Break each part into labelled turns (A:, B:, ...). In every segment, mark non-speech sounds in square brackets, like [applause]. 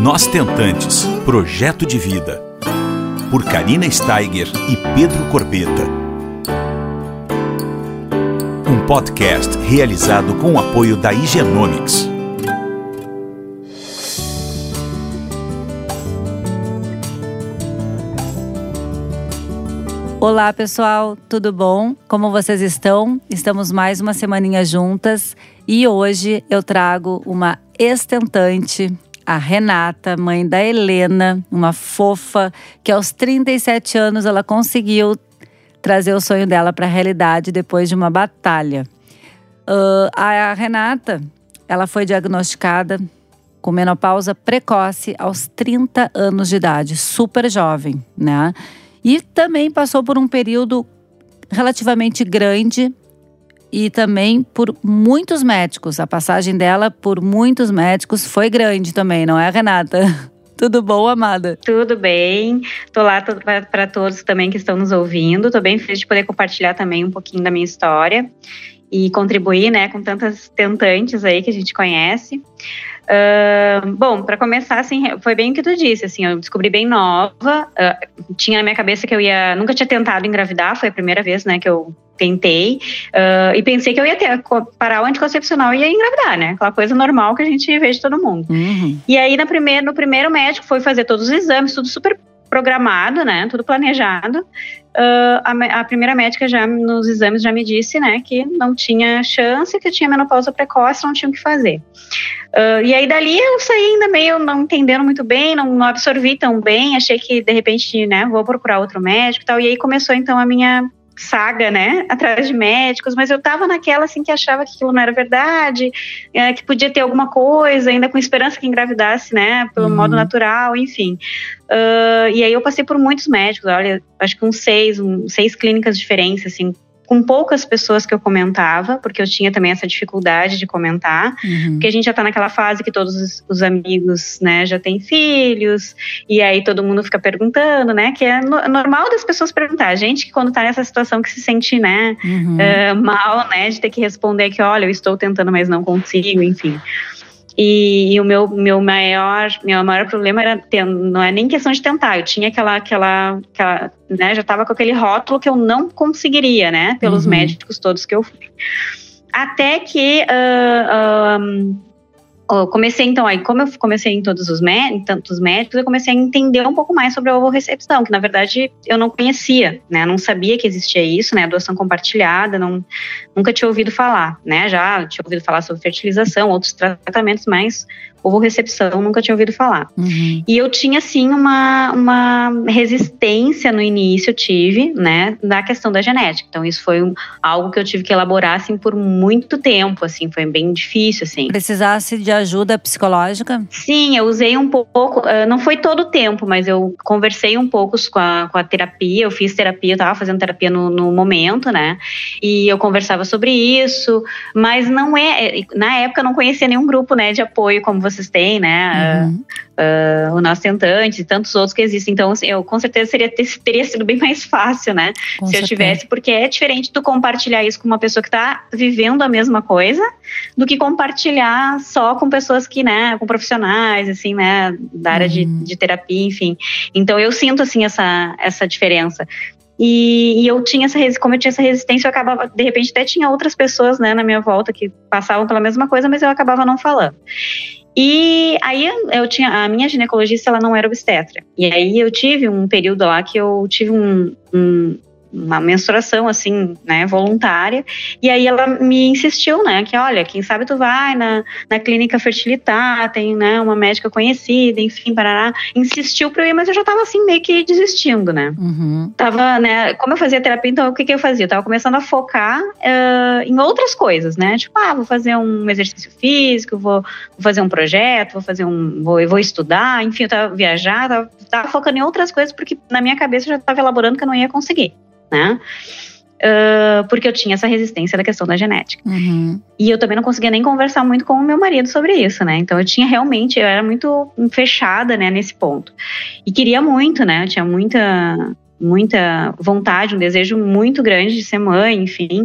A: Nós Tentantes Projeto de Vida. Por Karina Steiger e Pedro Corbeta. Um podcast realizado com o apoio da Higienomics.
B: Olá, pessoal, tudo bom? Como vocês estão? Estamos mais uma semaninha juntas e hoje eu trago uma estentante, a Renata, mãe da Helena, uma fofa que aos 37 anos ela conseguiu trazer o sonho dela para a realidade depois de uma batalha. Uh, a Renata, ela foi diagnosticada com menopausa precoce aos 30 anos de idade, super jovem, né? E também passou por um período relativamente grande e também por muitos médicos. A passagem dela por muitos médicos foi grande também, não é, Renata? [laughs] Tudo bom, amada?
C: Tudo bem. Tô lá para todos também que estão nos ouvindo. Tô bem feliz de poder compartilhar também um pouquinho da minha história e contribuir, né, com tantas tentantes aí que a gente conhece. Uh, bom, para começar, assim, foi bem o que tu disse, assim, eu descobri bem nova, uh, tinha na minha cabeça que eu ia, nunca tinha tentado engravidar, foi a primeira vez, né, que eu tentei, uh, e pensei que eu ia ter, parar o anticoncepcional e ia engravidar, né, aquela coisa normal que a gente vê de todo mundo. Uhum. E aí, na primeira, no primeiro médico, foi fazer todos os exames, tudo super programado, né? Tudo planejado. Uh, a, a, primeira médica já nos exames já me disse, né, que não tinha chance, que tinha menopausa precoce, não tinha o que fazer. Uh, e aí dali eu saí ainda meio não entendendo muito bem, não, não absorvi tão bem, achei que de repente, né, vou procurar outro médico e tal. E aí começou então a minha saga, né, atrás de médicos, mas eu tava naquela assim que achava que aquilo não era verdade, é, que podia ter alguma coisa, ainda com esperança que engravidasse, né, pelo uhum. modo natural, enfim. Uh, e aí eu passei por muitos médicos, olha, acho que uns seis, um, seis clínicas diferentes, assim, com poucas pessoas que eu comentava, porque eu tinha também essa dificuldade de comentar, uhum. porque a gente já está naquela fase que todos os, os, amigos, né, já têm filhos, e aí todo mundo fica perguntando, né, que é no, normal das pessoas perguntar. A gente que quando está nessa situação que se sente, né, uhum. uh, mal, né, de ter que responder que, olha, eu estou tentando, mas não consigo, enfim. E, e, o meu, meu maior meu maior problema era ter, não é nem questão de tentar, eu tinha aquela aquela, aquela né, já estava com aquele rótulo que eu não conseguiria, né, pelos uhum. médicos todos que eu fui. Até que uh, um, comecei então aí, como eu comecei em todos os tantos médicos, eu comecei a entender um pouco mais sobre a ovorecepção, que na verdade eu não conhecia, né? Não sabia que existia isso, né? Doação compartilhada, não, nunca tinha ouvido falar, né? Já tinha ouvido falar sobre fertilização, outros tratamentos, mas recepção nunca tinha ouvido falar. Uhum. E eu tinha, assim, uma, uma resistência no início, eu tive, né, na questão da genética. Então, isso foi um, algo que eu tive que elaborar, assim, por muito tempo, assim, foi bem difícil, assim.
B: Precisasse de ajuda psicológica?
C: Sim, eu usei um pouco, uh, não foi todo o tempo, mas eu conversei um pouco com a, com a terapia, eu fiz terapia, eu tava fazendo terapia no, no momento, né, e eu conversava sobre isso, mas não é, na época eu não conhecia nenhum grupo, né, de apoio como você vocês têm, né? Uhum. Uh, o nosso tentante e tantos outros que existem. Então, assim, eu com certeza seria, teria sido bem mais fácil, né? Com se certeza. eu tivesse, porque é diferente tu compartilhar isso com uma pessoa que está vivendo a mesma coisa do que compartilhar só com pessoas que, né, com profissionais, assim, né, da área uhum. de, de terapia, enfim. Então, eu sinto, assim, essa, essa diferença. E, e, eu tinha essa como eu tinha essa resistência, eu acabava, de repente, até tinha outras pessoas, né, na minha volta que passavam pela mesma coisa, mas eu acabava não falando. E aí eu tinha a minha ginecologista, ela não era obstetra. E aí eu tive um período lá que eu tive um, um uma menstruação assim, né, voluntária. E aí ela me insistiu, né, que olha, quem sabe tu vai na, na clínica fertilitar, tem, né, uma médica conhecida, enfim, parará. Insistiu pra eu ir, mas eu já tava assim meio que desistindo, né. Uhum. Tava, né, como eu fazia terapia, então o que que eu fazia? Eu tava começando a focar uh, em outras coisas, né, tipo, ah, vou fazer um exercício físico, vou, vou fazer um projeto, vou fazer um, vou, vou estudar, enfim, eu tava viajar, tava, tava focando em outras coisas, porque na minha cabeça eu já tava elaborando que eu não ia conseguir né? Uh, porque eu tinha essa resistência da questão da genética. Uhum. E eu também não conseguia nem conversar muito com o meu marido sobre isso, né? Então eu tinha realmente, eu era muito fechada, né, nesse ponto. E queria muito, né? Eu tinha muita muita vontade, um desejo muito grande de ser mãe, enfim.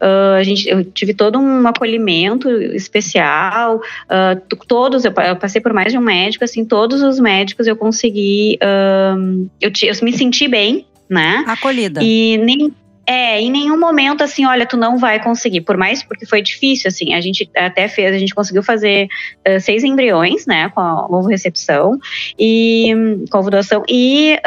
C: Uh, a gente, eu tive todo um acolhimento especial, uh, todos, eu, eu, passei por mais de um médico, assim, todos os médicos eu consegui, uh, eu, eu me senti bem, né?
B: Acolhida.
C: E nem, é, em nenhum momento assim, olha, tu não vai conseguir. Por mais porque foi difícil, assim, a gente até fez, a gente conseguiu fazer uh, seis embriões, né, com a ovo-recepção e com a ovulação. E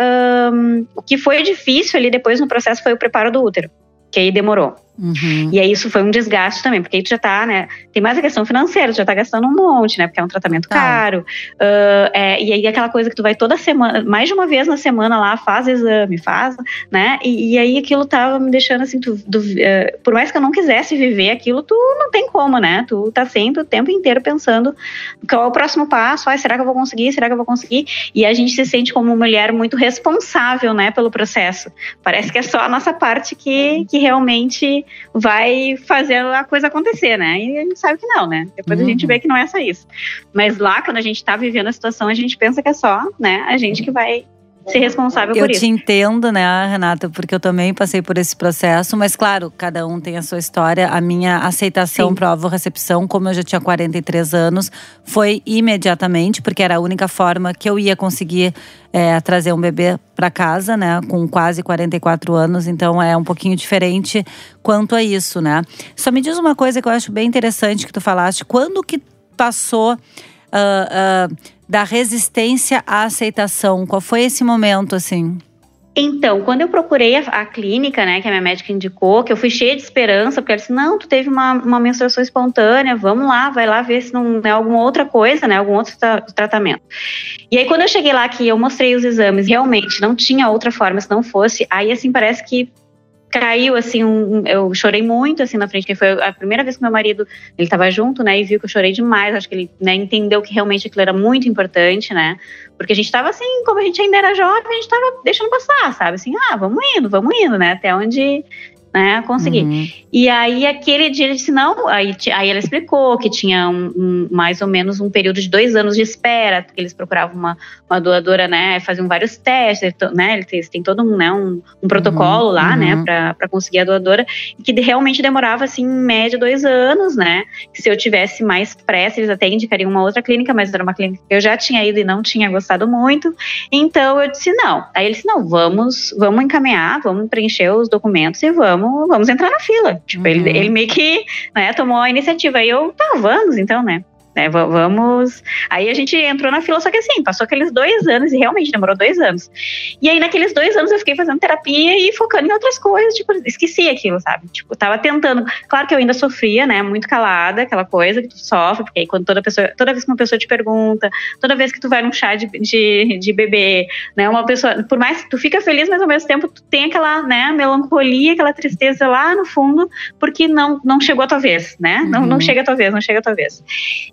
C: um, o que foi difícil ali depois no processo foi o preparo do útero, que aí demorou. Uhum. E aí isso foi um desgaste também, porque aí tu já tá, né? Tem mais a questão financeira, tu já tá gastando um monte, né? Porque é um tratamento tá. caro. Uh, é, e aí aquela coisa que tu vai toda semana, mais de uma vez na semana lá, faz exame, faz, né? E, e aí aquilo tava me deixando assim, tu, tu, uh, por mais que eu não quisesse viver aquilo, tu não tem como, né? Tu tá sempre o tempo inteiro pensando qual é o próximo passo, ai, será que eu vou conseguir? Será que eu vou conseguir? E a gente se sente como mulher muito responsável, né, pelo processo. Parece que é só a nossa parte que, que realmente vai fazer a coisa acontecer, né? E a gente sabe que não, né? Depois uhum. a gente vê que não é só isso. Mas lá, quando a gente tá vivendo a situação, a gente pensa que é só, né, a gente que vai ser responsável
B: eu
C: por isso.
B: Eu te entendo, né, Renata, porque eu também passei por esse processo, mas claro, cada um tem a sua história. A minha aceitação para recepção, como eu já tinha 43 anos, foi imediatamente, porque era a única forma que eu ia conseguir é, trazer um bebê para casa, né, com quase 44 anos, então é um pouquinho diferente quanto a isso, né? Só me diz uma coisa que eu acho bem interessante que tu falaste, quando que passou uh, uh, da resistência à aceitação? Qual foi esse momento, assim?
C: Então, quando eu procurei a, a, clínica, né, que a minha médica indicou, que eu fui cheia de esperança, porque ela disse, não, tu teve uma, uma menstruação espontânea, vamos lá, vai lá ver se não é alguma outra coisa, né, algum outro tra tratamento. E aí, quando eu cheguei lá, que eu mostrei os exames, realmente não tinha outra forma se não fosse, aí, assim, parece que caiu assim, um, eu chorei muito assim na frente, que foi a primeira vez que meu marido, ele estava junto, né, e viu que eu chorei demais, acho que ele, né, entendeu que realmente aquilo era muito importante, né? Porque a gente estava assim, como a gente ainda era jovem, a gente estava deixando passar, sabe? Assim, ah, vamos indo, vamos indo, né? Até onde né, consegui. Uhum. E aí, aquele dia, ele disse, não, aí, aí ela explicou que tinha um, um, mais ou menos um período de dois anos de espera, que eles procuravam uma, uma doadora, né, faziam vários testes, né, eles têm todo um, né, um, um protocolo uhum. lá, né, uhum. né, para conseguir a doadora, que realmente demorava, assim, em média dois anos, né, que se eu tivesse mais pressa, eles até indicariam uma outra clínica, mas era uma clínica que eu já tinha ido e não tinha gostado muito, então eu disse não. Aí ele disse, não, vamos, vamos encaminhar, vamos preencher os documentos e vamos vamos, vamos entrar na fila. Tipo, uhum. ele, ele meio que né, tomou a iniciativa. E eu, tá, vamos então, né? Né? Vamos. Aí a gente entrou na fila, só que assim, passou aqueles dois anos e realmente demorou dois anos. E aí, naqueles dois anos, eu fiquei fazendo terapia e focando em outras coisas, tipo, esqueci aquilo, sabe? Tipo, tava tentando. Claro que eu ainda sofria, né? Muito calada, aquela coisa que tu sofre, porque aí quando toda pessoa, toda vez que uma pessoa te pergunta, toda vez que tu vai num chá de, de, de bebê, né? Uma pessoa, por mais que tu fica feliz, mas ao mesmo tempo tu tem aquela, né, melancolia, aquela tristeza lá no fundo, porque não, não chegou a tua vez, né? Uhum. Não, não chega a tua vez, não chega a tua vez.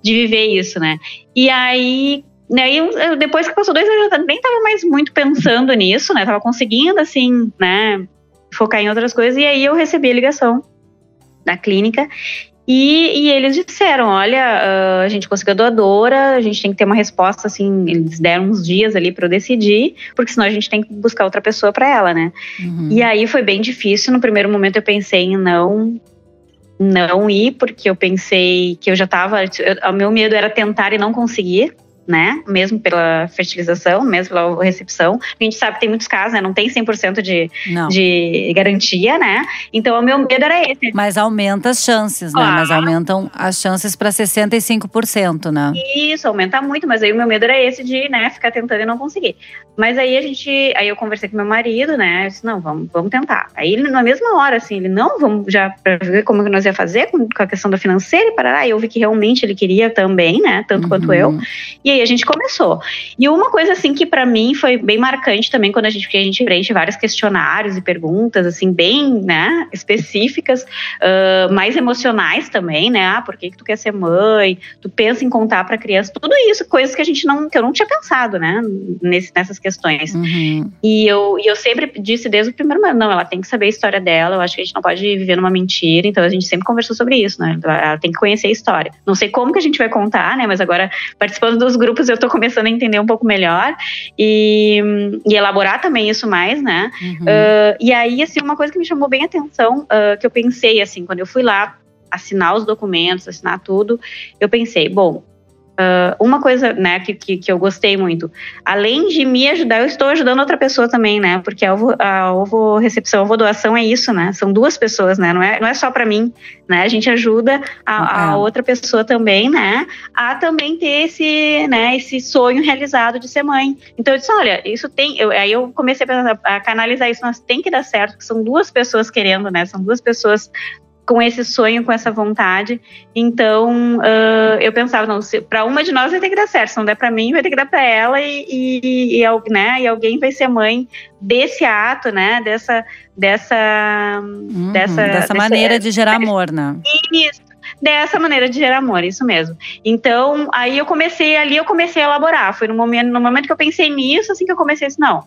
C: De de viver isso, né? E aí né, eu, depois que passou dois anos, eu nem estava mais muito pensando nisso, né? Tava conseguindo, assim, né, focar em outras coisas. E aí eu recebi a ligação da clínica e, e eles disseram: olha, uh, a gente conseguiu a doadora, a gente tem que ter uma resposta, assim. Eles deram uns dias ali para eu decidir, porque senão a gente tem que buscar outra pessoa para ela, né? Uhum. E aí foi bem difícil. No primeiro momento eu pensei em não não ir, porque eu pensei que eu já estava. O meu medo era tentar e não conseguir né? Mesmo pela fertilização, mesmo pela recepção. A gente sabe que tem muitos casos, né? Não tem 100% de, de garantia, né? Então, o meu medo era esse.
B: Mas aumenta as chances, né? Mas aumentam as chances para 65%, né?
C: Isso, aumenta muito. Mas aí o meu medo era esse de, né? Ficar tentando e não conseguir. Mas aí a gente… Aí eu conversei com meu marido, né? Eu disse, não, vamos, vamos tentar. Aí ele, na mesma hora, assim, ele, não, vamos já para ver como que nós ia fazer com, com a questão da financeira e parará. E eu vi que realmente ele queria também, né? Tanto uhum. quanto eu. E aí a gente começou. E uma coisa assim que para mim foi bem marcante também quando a gente, porque a gente preenche vários questionários e perguntas assim bem, né, específicas, uh, mais emocionais também, né? Ah, por que, que tu quer ser mãe? Tu pensa em contar para criança? Tudo isso, coisas que a gente não, que eu não tinha pensado, né, nesse, nessas questões. Uhum. E eu, e eu sempre disse desde o primeiro momento, não, ela tem que saber a história dela. Eu acho que a gente não pode viver numa mentira. Então a gente sempre conversou sobre isso, né? Ela tem que conhecer a história. Não sei como que a gente vai contar, né? Mas agora participando dos grupos grupos eu estou começando a entender um pouco melhor e, e elaborar também isso mais, né? Uhum. Uh, e aí, assim, uma coisa que me chamou bem a atenção, uh, que eu pensei, assim, quando eu fui lá assinar os documentos, assinar tudo, eu pensei, bom, Uh, uma coisa, né, que, que, que, eu gostei muito, além de me ajudar, eu estou ajudando outra pessoa também, né, porque a ovo, a ovo recepção, a ovo doação é isso, né, são duas pessoas, né, não é, não é só para mim, né, a gente ajuda a, a, outra pessoa também, né, a também ter esse, né, esse sonho realizado de ser mãe. Então eu disse, olha, isso tem, eu, aí eu comecei a, a canalizar isso, nós tem que dar certo, porque são duas pessoas querendo, né, são duas pessoas com esse sonho, com essa vontade. Então, uh, eu pensava, não, para uma de nós vai ter que dar certo, se não der para mim, vai ter que dar para ela e, e, e, né, e alguém vai ser mãe desse ato, né, dessa, dessa,
B: uhum, dessa, dessa maneira de gerar amor, né?
C: Isso, dessa maneira de gerar amor, isso mesmo. Então, aí eu comecei, ali eu comecei a elaborar. Foi no momento, no momento que eu pensei nisso, assim que eu comecei assim, não,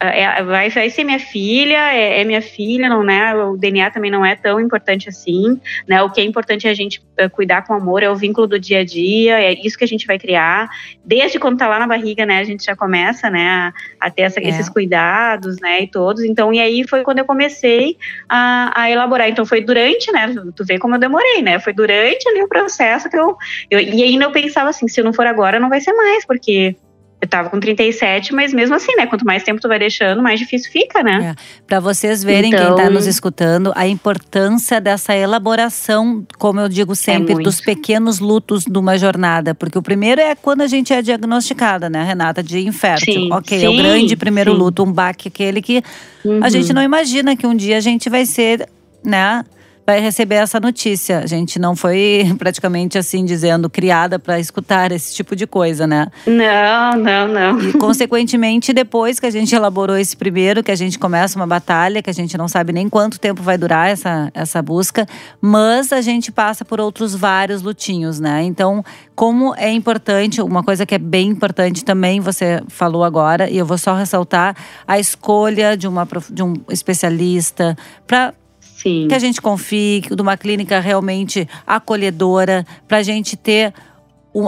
C: é, vai, vai ser minha filha, é, é, minha filha, não né? O DNA também não é tão importante assim, né? O que é importante é a gente é, cuidar com amor, é o vínculo do dia a dia, é isso que a gente vai criar. Desde quando tá lá na barriga, né? A gente já começa, né? A, a ter essa, é. esses cuidados, né? E todos. Então, e aí foi quando eu comecei a, a, elaborar. Então, foi durante, né? Tu vê como eu demorei, né? Foi durante ali o processo que eu, eu e ainda eu pensava assim, se não for agora, não vai ser mais, porque eu tava com 37, mas mesmo assim, né? Quanto mais tempo tu vai deixando, mais difícil fica, né?
B: É. Para vocês verem, então, quem tá nos escutando, a importância dessa elaboração, como eu digo sempre, é dos pequenos lutos de uma jornada. Porque o primeiro é quando a gente é diagnosticada, né, Renata, de infértil. Sim, ok, sim, é o grande primeiro sim. luto, um baque, aquele que uhum. a gente não imagina que um dia a gente vai ser, né? Vai receber essa notícia. A gente não foi [laughs] praticamente assim dizendo criada para escutar esse tipo de coisa, né?
C: Não, não, não.
B: E consequentemente, depois que a gente elaborou esse primeiro, que a gente começa uma batalha, que a gente não sabe nem quanto tempo vai durar essa, essa busca, mas a gente passa por outros vários lutinhos, né? Então, como é importante, uma coisa que é bem importante também, você falou agora, e eu vou só ressaltar a escolha de, uma, de um especialista para Sim. que a gente confie, de uma clínica realmente acolhedora, para a gente ter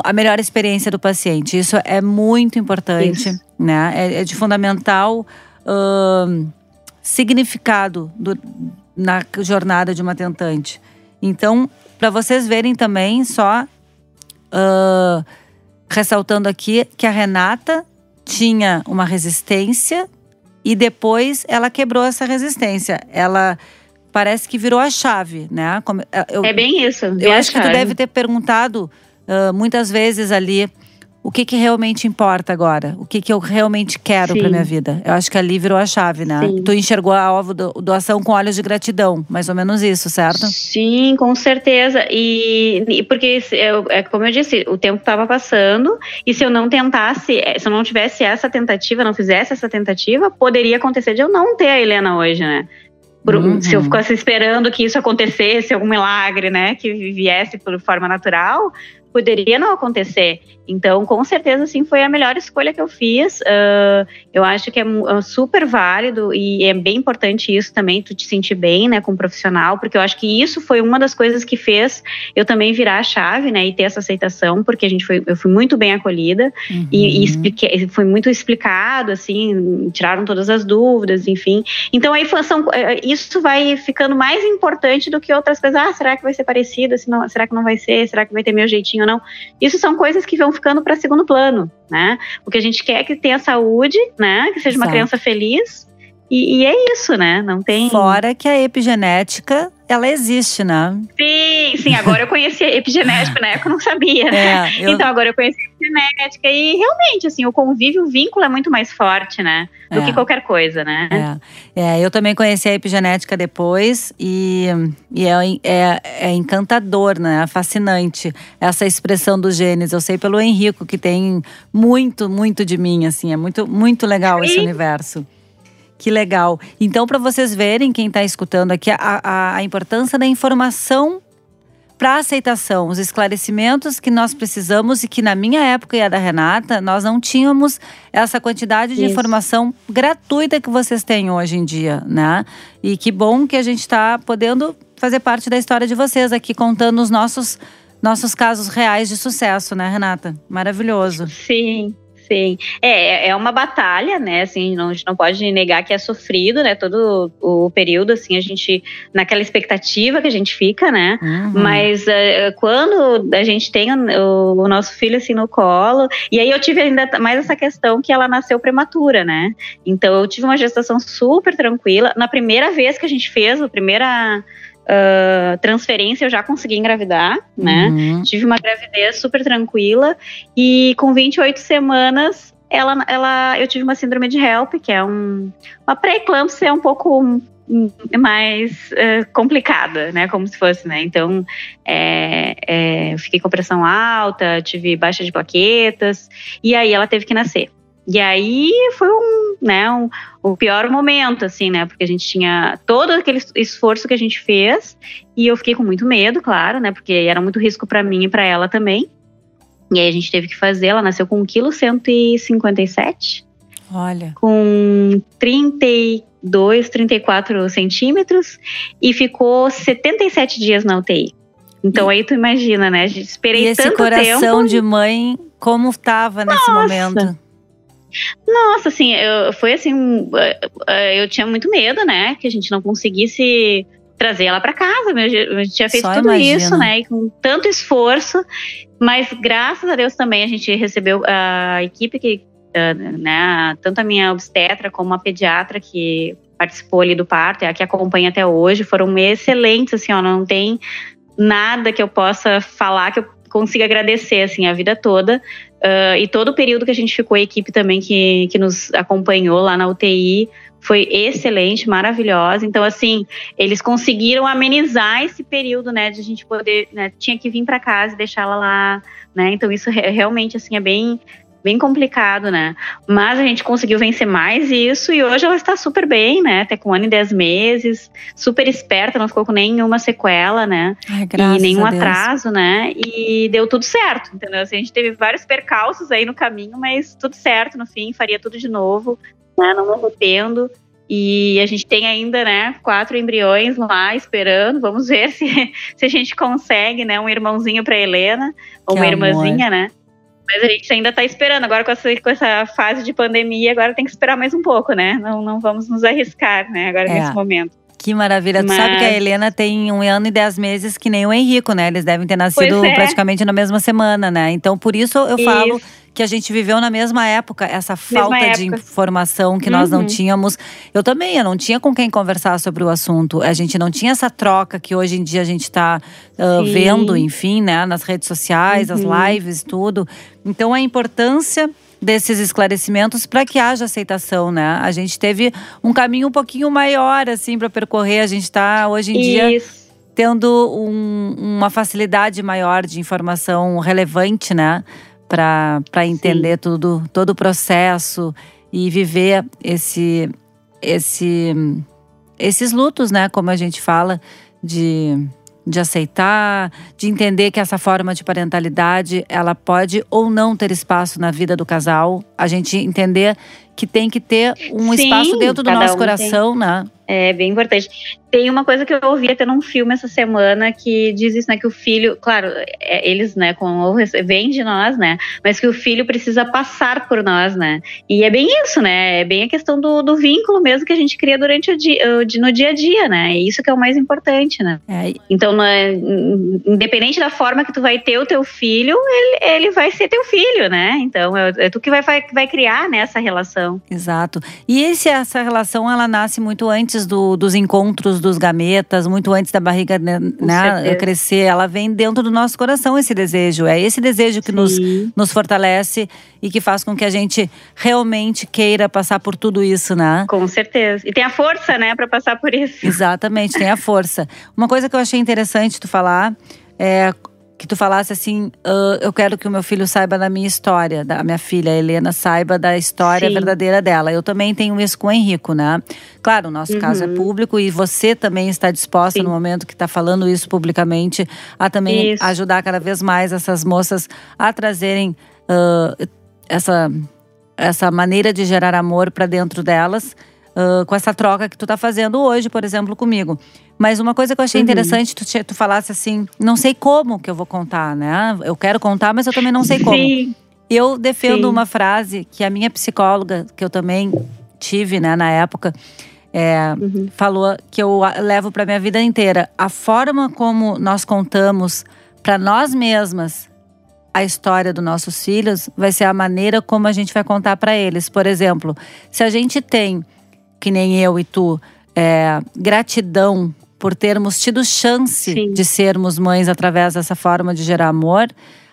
B: a melhor experiência do paciente. Isso é muito importante, Isso. né? É, é, de fundamental uh, significado do, na jornada de uma tentante. Então, para vocês verem também, só uh, ressaltando aqui que a Renata tinha uma resistência e depois ela quebrou essa resistência. Ela parece que virou a chave, né?
C: É, eu, é bem isso.
B: Eu acho que tu deve ter perguntado uh, muitas vezes ali o que, que realmente importa agora, o que, que eu realmente quero para minha vida. Eu acho que ali virou a chave, né? Sim. Tu enxergou a ovo do, doação com olhos de gratidão, mais ou menos isso, certo?
C: Sim, com certeza. E, e porque eu, é como eu disse, o tempo estava passando e se eu não tentasse, é, se eu não tivesse essa tentativa, não fizesse essa tentativa, poderia acontecer de eu não ter a Helena hoje, né? Por, uhum. Se eu ficasse esperando que isso acontecesse, algum milagre, né, que viesse por forma natural, poderia não acontecer. Então, com certeza, sim, foi a melhor escolha que eu fiz. Uh, eu acho que é, é super válido e é bem importante isso também, tu te sentir bem, né, com um profissional, porque eu acho que isso foi uma das coisas que fez eu também virar a chave, né, e ter essa aceitação, porque a gente foi, eu fui muito bem acolhida uhum. e, e expliquei, foi muito explicado, assim, tiraram todas as dúvidas, enfim. Então, aí são, é, isso vai ficando mais importante do que outras coisas. Ah, será que vai ser parecido? Será que não vai ser? Será que vai ter meu jeitinho ou não? Isso são coisas que vão ficando para segundo plano, né? O que a gente quer é que tenha saúde, né? Que seja uma criança feliz. E, e, é isso, né? Não tem.
B: Fora que a epigenética, ela existe, né?
C: Sim, sim. Agora eu conheci a epigenética, na época eu não sabia. [laughs] É, eu... Então agora eu conheci a epigenética. E realmente, assim, o convívio, o vínculo é muito mais forte, né? Do é. que qualquer coisa, né?
B: É. é. eu também conheci a epigenética depois. E, e é, é, é encantador, né? Fascinante essa expressão dos genes. Eu sei pelo Henrico, que tem muito, muito de mim, assim. É muito, muito legal esse universo. Que legal. Então, para vocês verem, quem está escutando aqui, a, a, a importância da informação para aceitação, os esclarecimentos que nós precisamos e que na minha época e a da Renata, nós não tínhamos essa quantidade de Isso. informação gratuita que vocês têm hoje em dia, né? E que bom que a gente está podendo fazer parte da história de vocês aqui, contando os nossos nossos casos reais de sucesso, né, Renata? Maravilhoso.
C: Sim, Sim, é, é uma batalha, né? Assim, não, a gente não pode negar que é sofrido, né? Todo o período, assim, a gente naquela expectativa que a gente fica, né? Uhum. Mas uh, quando a gente tem o, o, nosso filho assim no colo, e aí eu tive ainda mais essa questão que ela nasceu prematura, né? Então eu tive uma gestação super tranquila. Na primeira vez que a gente fez, a primeira Uh, transferência eu já consegui engravidar, né? Uhum. Tive uma gravidez super tranquila e com 28 semanas ela, ela, eu tive uma síndrome de HELP, que é um, uma pré-eclâmpsia um pouco mais uh, complicada, né? Como se fosse, né? Então, é, é, eu fiquei com pressão alta, tive baixa de plaquetas e aí ela teve que nascer. E aí foi um, né, um, o pior momento, assim, né? Porque a gente tinha todo aquele esforço que a gente fez e eu fiquei com muito medo, claro, né? Porque era muito risco para mim e para ela também. E aí a gente teve que fazer, ela nasceu com 1,157 kg.
B: Olha.
C: Com 32, 34 centímetros e ficou 77 dias na UTI. Então e, aí tu imagina, né? A gente esperei e
B: esse coração tempo. de mãe, como estava nesse momento?
C: Nossa, assim, eu, foi assim, eh, eu tinha muito medo, né, que a gente não conseguisse trazer ela para casa. A gente tinha feito Só tudo imagina. isso, né, e com tanto esforço, mas graças a Deus também a gente recebeu a equipe que, né, tanto a minha obstetra como a pediatra que participou ali do parto, e a que acompanha até hoje, foram excelentes, assim, ó, não tem nada que eu possa falar que eu consiga agradecer, assim, a vida toda. Uh, e todo o período que a gente ficou, a equipe também que, que nos acompanhou lá na UTI foi excelente, maravilhosa. Então, assim, eles conseguiram amenizar esse período, né, de a gente poder, né, tinha que vir para casa e deixar ela lá, né? Então, isso realmente, assim, é bem bem complicado, né? Mas a gente conseguiu vencer mais isso e hoje ela está super bem, né? Até com um ano e dez meses, super esperta, não ficou com nenhuma sequela, né?
B: Ai,
C: e nenhum atraso, né? E deu tudo certo, entendeu? Assim, a gente teve vários percalços aí no caminho, mas tudo certo no fim, faria tudo de novo, né? Não arrependo. E a gente tem ainda, né, quatro embriões lá esperando. Vamos ver [laughs] se, se a gente consegue, né, um irmãozinho para Helena, ou uma irmãzinha, né? Mas a gente ainda está esperando. Agora com essa, com essa fase de pandemia, agora tem que esperar mais um pouco, né? Não, não vamos nos arriscar, né? Agora é. nesse momento.
B: Que maravilha. Mas... Tu sabe que a Helena tem um ano e dez meses que nem o Henrico, né? Eles devem ter nascido é. praticamente na mesma semana, né? Então, por isso eu isso. falo que a gente viveu na mesma época, essa falta época. de informação que uhum. nós não uhum. tínhamos. Eu também, eu não tinha com quem conversar sobre o assunto. A gente não tinha essa troca que hoje em dia a gente está uh, vendo, enfim, né, nas redes sociais, uhum. as lives, tudo. Então, a importância desses esclarecimentos para que haja aceitação, né? A gente teve um caminho um pouquinho maior assim para percorrer. A gente está hoje em Isso. dia tendo um, uma facilidade maior de informação relevante, né? Para entender Sim. tudo, todo o processo e viver esse, esse, esses lutos, né? Como a gente fala, de, de aceitar, de entender que essa forma de parentalidade ela pode ou não ter espaço na vida do casal. A gente entender que tem que ter um Sim, espaço dentro do nosso um coração, tem. né?
C: É bem importante. Tem uma coisa que eu ouvi até num filme essa semana que diz isso, né? Que o filho, claro, é, eles, né, com vem de nós, né? Mas que o filho precisa passar por nós, né? E é bem isso, né? É bem a questão do, do vínculo mesmo que a gente cria durante o dia, no dia a dia, né? É isso que é o mais importante, né? É. Então, é, independente da forma que tu vai ter o teu filho, ele, ele vai ser teu filho, né? Então, é, é tu que vai, vai, vai criar né, essa relação.
B: Exato. E esse, essa relação, ela nasce muito antes antes do, dos encontros dos gametas, muito antes da barriga né, né crescer, ela vem dentro do nosso coração esse desejo. É esse desejo que nos, nos fortalece e que faz com que a gente realmente queira passar por tudo isso, né?
C: Com certeza. E tem a força, né, para passar por isso.
B: Exatamente, tem a força. Uma coisa que eu achei interessante tu falar é que tu falasse assim, uh, eu quero que o meu filho saiba da minha história, da minha filha Helena saiba da história Sim. verdadeira dela. Eu também tenho isso com o Henrico, né? Claro, o nosso uhum. caso é uhum. público e você também está disposta Sim. no momento que está falando isso publicamente a também isso. ajudar cada vez mais essas moças a trazerem uh, essa essa maneira de gerar amor para dentro delas uh, com essa troca que tu tá fazendo hoje, por exemplo, comigo. Mas uma coisa que eu achei
C: Uhum.
B: interessante, tu, tu falasse assim, não sei como que eu vou contar, né? Eu quero contar, mas eu também não sei como.
C: Sim.
B: Eu defendo
C: Sim.
B: uma frase que a minha psicóloga, que eu também tive, né, na época, é,
C: Uhum.
B: falou que eu levo para minha vida inteira. A forma como nós contamos para nós mesmas a história dos nossos filhos vai ser a maneira como a gente vai contar para eles. Por exemplo, se a gente tem, que nem eu e tu, é, gratidão por termos tido chance
C: Sim.
B: de sermos mães através dessa forma de gerar amor,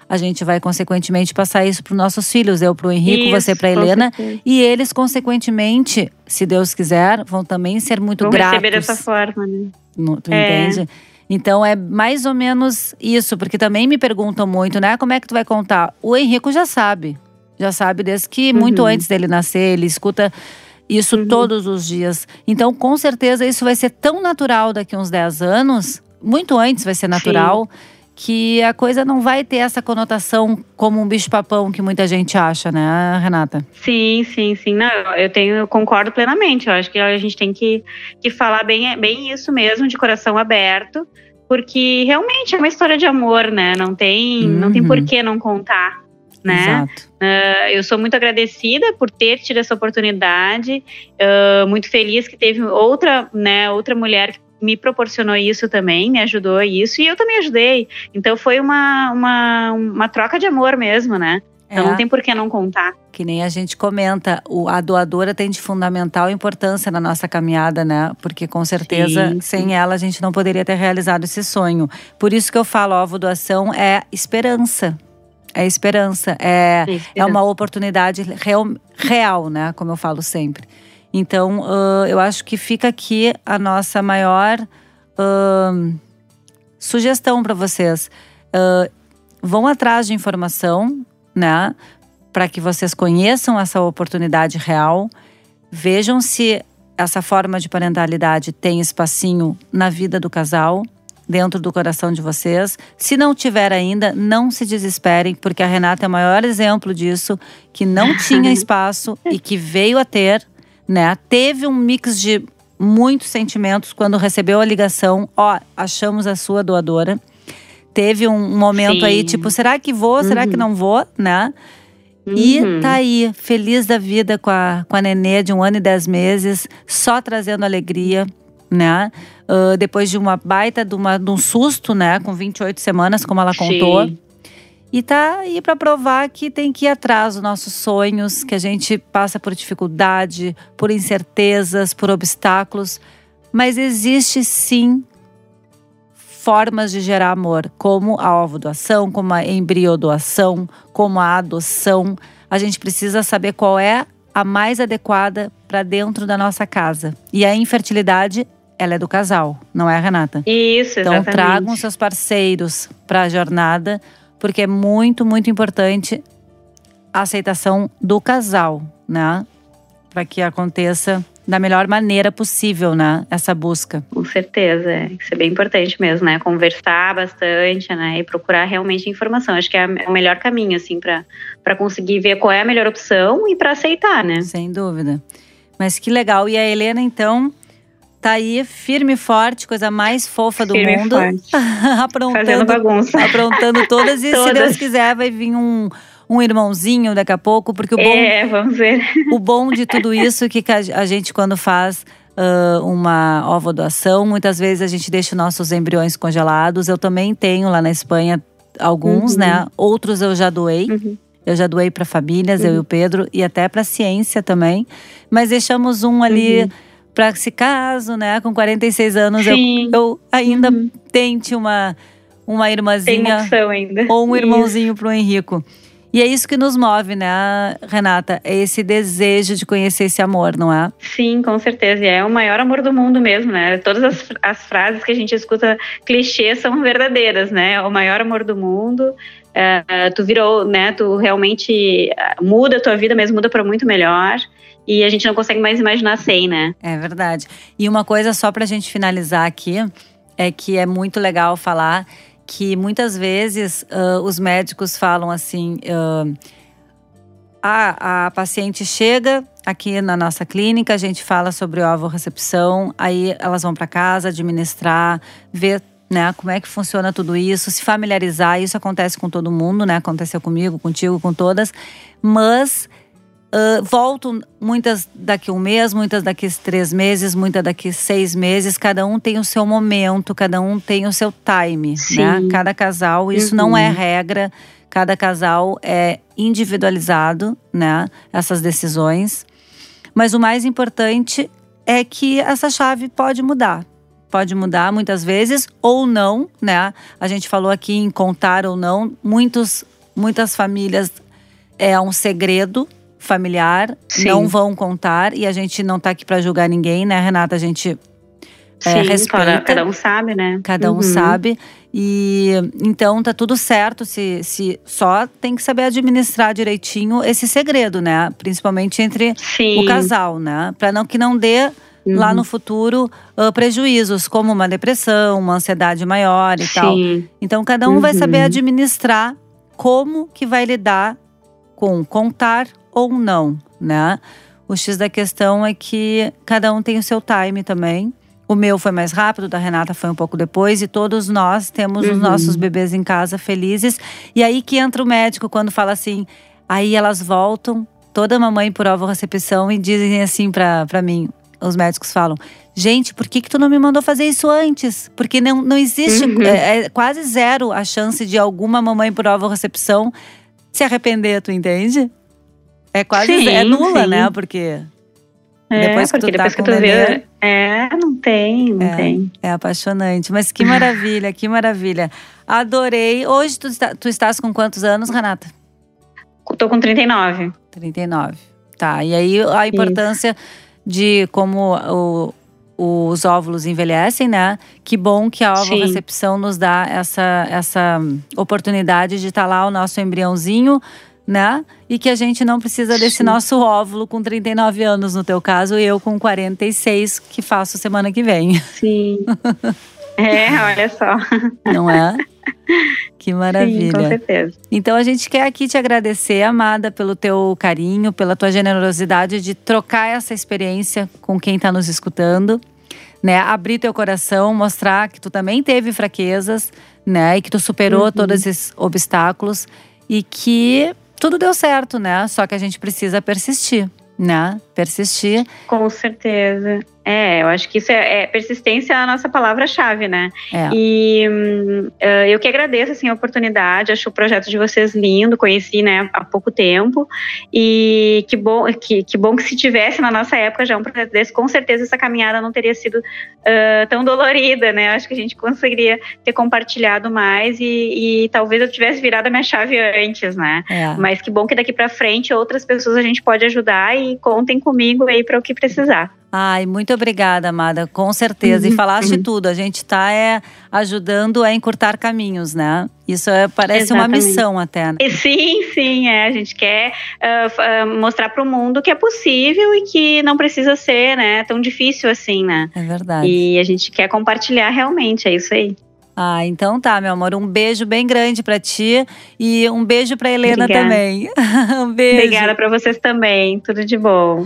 B: a gente vai consequentemente passar isso para os nossos filhos. Eu para o Henrico,
C: Isso,
B: você para
C: com
B: Helena. E eles, consequentemente, se Deus quiser, vão também ser muito
C: Vão
B: gratos.
C: receber dessa forma, né?
B: No- tu
C: É.
B: entende? Então é mais ou menos isso, porque também me perguntam muito, né? Como é que tu vai contar? O Henrico já sabe. Já sabe desde que muito
C: Uhum.
B: antes dele nascer, ele escuta isso
C: Uhum.
B: todos os dias. Então, com certeza, isso vai ser tão natural daqui uns 10 anos, muito antes vai ser natural, que a coisa não vai ter essa conotação como um bicho-papão que muita gente acha, né, Renata?
C: Sim, sim, sim. Não, eu tenho, eu concordo plenamente. Eu acho que a gente tem que, que falar bem, bem isso mesmo, de coração aberto, porque realmente é uma história de amor, né? Não tem, não tem
B: Uhum.
C: por que não contar, né? Ah, eu sou muito agradecida por ter tido essa oportunidade, ah, muito feliz que teve outra, né, outra mulher que me proporcionou isso também, me ajudou a isso, e eu também ajudei. Então foi uma, uma, uma troca de amor mesmo, né? Então
B: É.
C: não tem por que não contar.
B: Que nem a gente comenta, o- a doadora tem de fundamental importância na nossa caminhada, né? Porque com certeza,
C: Sim, sim.
B: sem ela, a gente não poderia ter realizado esse sonho. Por isso que eu falo, ovo doação é esperança. É esperança. É, é uma oportunidade real, real, né? Como eu falo sempre. Então, ãh, eu acho que fica aqui a nossa maior ãh, sugestão para vocês. Ãh, vão atrás de informação, né? Para que vocês conheçam essa oportunidade real. Vejam se essa forma de parentalidade tem espacinho na vida do casal, dentro do coração de vocês. Se não tiver ainda, não se desesperem, porque a Renata é o maior exemplo disso, que não [laughs] tinha espaço e que veio a ter, né? Teve um mix de muitos sentimentos quando recebeu a ligação, ó, achamos a sua doadora. Teve um momento
C: Sim.
B: aí, tipo, será que vou, será que
C: Uhum.
B: não vou, né? E
C: Uhum.
B: tá aí, feliz da vida com a, com a nenê de um ano e dez meses, só trazendo alegria, né? Ah, depois de uma baita, de, uma, de um susto, né? Com 28 semanas, como ela contou.
C: Sim.
B: E tá aí para provar que tem que ir atrás dos nossos sonhos, que a gente passa por dificuldade, por incertezas, por obstáculos. Mas existe sim formas de gerar amor, como a ovo-doação, como a embriodoação, como a adoção. A gente precisa saber qual é a mais adequada para dentro da nossa casa. E a infertilidade, ela é do casal, não é, Renata?
C: Isso,
B: Então
C: exatamente.
B: tragam seus parceiros para a jornada, porque é muito, muito importante a aceitação do casal, né? Para que aconteça da melhor maneira possível, né? Essa busca.
C: Com certeza, é. isso é bem importante mesmo, né? Conversar bastante, né? E procurar realmente informação. Acho que é o melhor caminho, assim, para conseguir ver qual é a melhor opção e para aceitar, né?
B: Sem dúvida. Mas que legal. E a Helena, então, tá aí firme e forte, coisa mais fofa do
C: Firme e
B: mundo.
C: forte. [laughs] Fazendo
B: aprontando,
C: bagunça.
B: aprontando todas. E [laughs] se
C: Todas.
B: Deus quiser, vai vir um, um irmãozinho daqui a pouco, porque o bom
C: É, vamos ver.
B: O bom de tudo [laughs] isso é que a gente, quando faz ah, uma ovodoação, muitas vezes a gente deixa os nossos embriões congelados. Eu também tenho lá na Espanha alguns,
C: Uhum.
B: né? Outros eu já doei.
C: Uhum.
B: Eu já doei para famílias, eu e o Pedro, e até para ciência também. Mas deixamos um ali
C: Uhum.
B: Para se caso, né? Com 46 anos, eu, eu ainda
C: Uhum.
B: tente uma, uma irmãzinha ou um irmãozinho pro Henrico. E é isso que nos move, né, Renata? É esse desejo de conhecer esse amor, não é?
C: Sim, com certeza. E é o maior amor do mundo mesmo, né? Todas as, as frases que a gente escuta clichês são verdadeiras, né? É o maior amor do mundo. É, tu virou, né? Tu realmente é, muda a tua vida, mas muda para muito melhor. E a gente não consegue mais imaginar sem, né?
B: É verdade. E uma coisa só pra gente finalizar aqui é que é muito legal falar que muitas vezes ah, os médicos falam assim: ah, a, a paciente chega aqui na nossa clínica, a gente fala sobre ovo-recepção, aí elas vão para casa administrar, ver né, como é que funciona tudo isso, se familiarizar. Isso acontece com todo mundo, né? Aconteceu comigo, contigo, com todas. Mas uh, volto muitas daqui um mês, muitas daqui três meses, muitas daqui seis meses. Cada um tem o seu momento, cada um tem o seu time,
C: Sim.
B: né? Cada casal, isso
C: Uhum.
B: não é regra. Cada casal é individualizado, né? Essas decisões. Mas o mais importante é que essa chave pode mudar. Pode mudar muitas vezes ou não, né? A gente falou aqui em contar ou não. Muitos, muitas famílias é um segredo familiar,
C: Sim.
B: não vão contar e a gente não tá aqui para julgar ninguém, né, Renata? A gente é,
C: Sim,
B: respeita.
C: cada, cada um sabe, né?
B: Cada um
C: Uhum.
B: sabe. E então tá tudo certo. Se, se só tem que saber administrar direitinho esse segredo, né? Principalmente entre
C: Sim.
B: o casal, né? Para não que não dê lá
C: Uhum.
B: no futuro ah, prejuízos, como uma depressão, uma ansiedade maior e tal.
C: Sim.
B: Então cada um vai saber
C: Uhum.
B: administrar como que vai lidar com contar ou não, né? O X da questão é que cada um tem o seu time também. O meu foi mais rápido, o da Renata foi um pouco depois, e todos nós temos os
C: Uhum.
B: nossos bebês em casa felizes. E aí que entra o médico quando fala assim: aí elas voltam, toda mamãe por recepção, e dizem assim pra, pra mim: os médicos falam. Gente, por que, que tu não me mandou fazer isso antes? Porque não, não existe,
C: Uhum.
B: é, é quase zero a chance de alguma mamãe por recepção se arrepender, tu entende? É quase
C: Sim,
B: é nula,
C: sim.
B: né? Porque
C: É,
B: Depois que tu
C: porque
B: tá
C: depois que
B: com
C: tu vê. É, não tem, não
B: É.
C: tem.
B: é apaixonante. Mas que maravilha, que maravilha. Adorei. Hoje tu, está, tu estás com quantos anos, Renata?
C: Tô com 39.
B: 39. Tá. E aí a importância de como o- os óvulos envelhecem, né? Que bom que a ovorecepção nos dá essa, essa oportunidade de estar lá o nosso embriãozinho, né? E que a gente não precisa desse
C: Sim.
B: nosso óvulo com 39 anos, no teu caso, e eu com 46, que faço semana que vem,
C: Sim. [laughs] é, olha só.
B: não é? Que
C: Sim, com
B: maravilha.
C: certeza.
B: Então a gente quer aqui te agradecer, amada, pelo teu carinho, pela tua generosidade de trocar essa experiência com quem está nos escutando, né? Abrir teu coração, mostrar que tu também teve fraquezas, né? E que tu superou
C: Uhum.
B: todos esses obstáculos e que tudo deu certo, né? Só que a gente precisa persistir, né? Persistir.
C: Com certeza. É, eu acho que isso é, é- persistência é a nossa palavra-chave, né?
B: É.
C: E hum, eh, eu que agradeço assim, a oportunidade, acho o projeto de vocês lindo, conheci né, há pouco tempo. E que bom que, que bom que se tivesse na nossa época já um projeto desse, com certeza essa caminhada não teria sido ah, tão dolorida, né? Acho que a gente conseguiria ter compartilhado mais e, e talvez eu tivesse virado a minha chave antes, né?
B: É.
C: Mas que bom que daqui para frente outras pessoas a gente pode ajudar e contem comigo aí para o que precisar.
B: Ai, muito obrigada, amada, com certeza. E
C: Uhum,
B: falaste
C: uhum.
B: tudo. A gente está é, ajudando a encurtar caminhos, né? Isso é, parece uma
C: Exatamente.
B: missão até. né?
C: E Sim, sim, é. A gente quer ah, mostrar para o mundo que é possível e que não precisa ser, né, tão difícil assim, né?
B: É verdade.
C: E a gente quer compartilhar realmente, é isso aí.
B: Ah, então tá, meu amor. Um beijo bem grande pra ti e um beijo pra Helena
C: Obrigada.
B: também. [laughs] um beijo.
C: Obrigada para vocês também. Tudo de bom.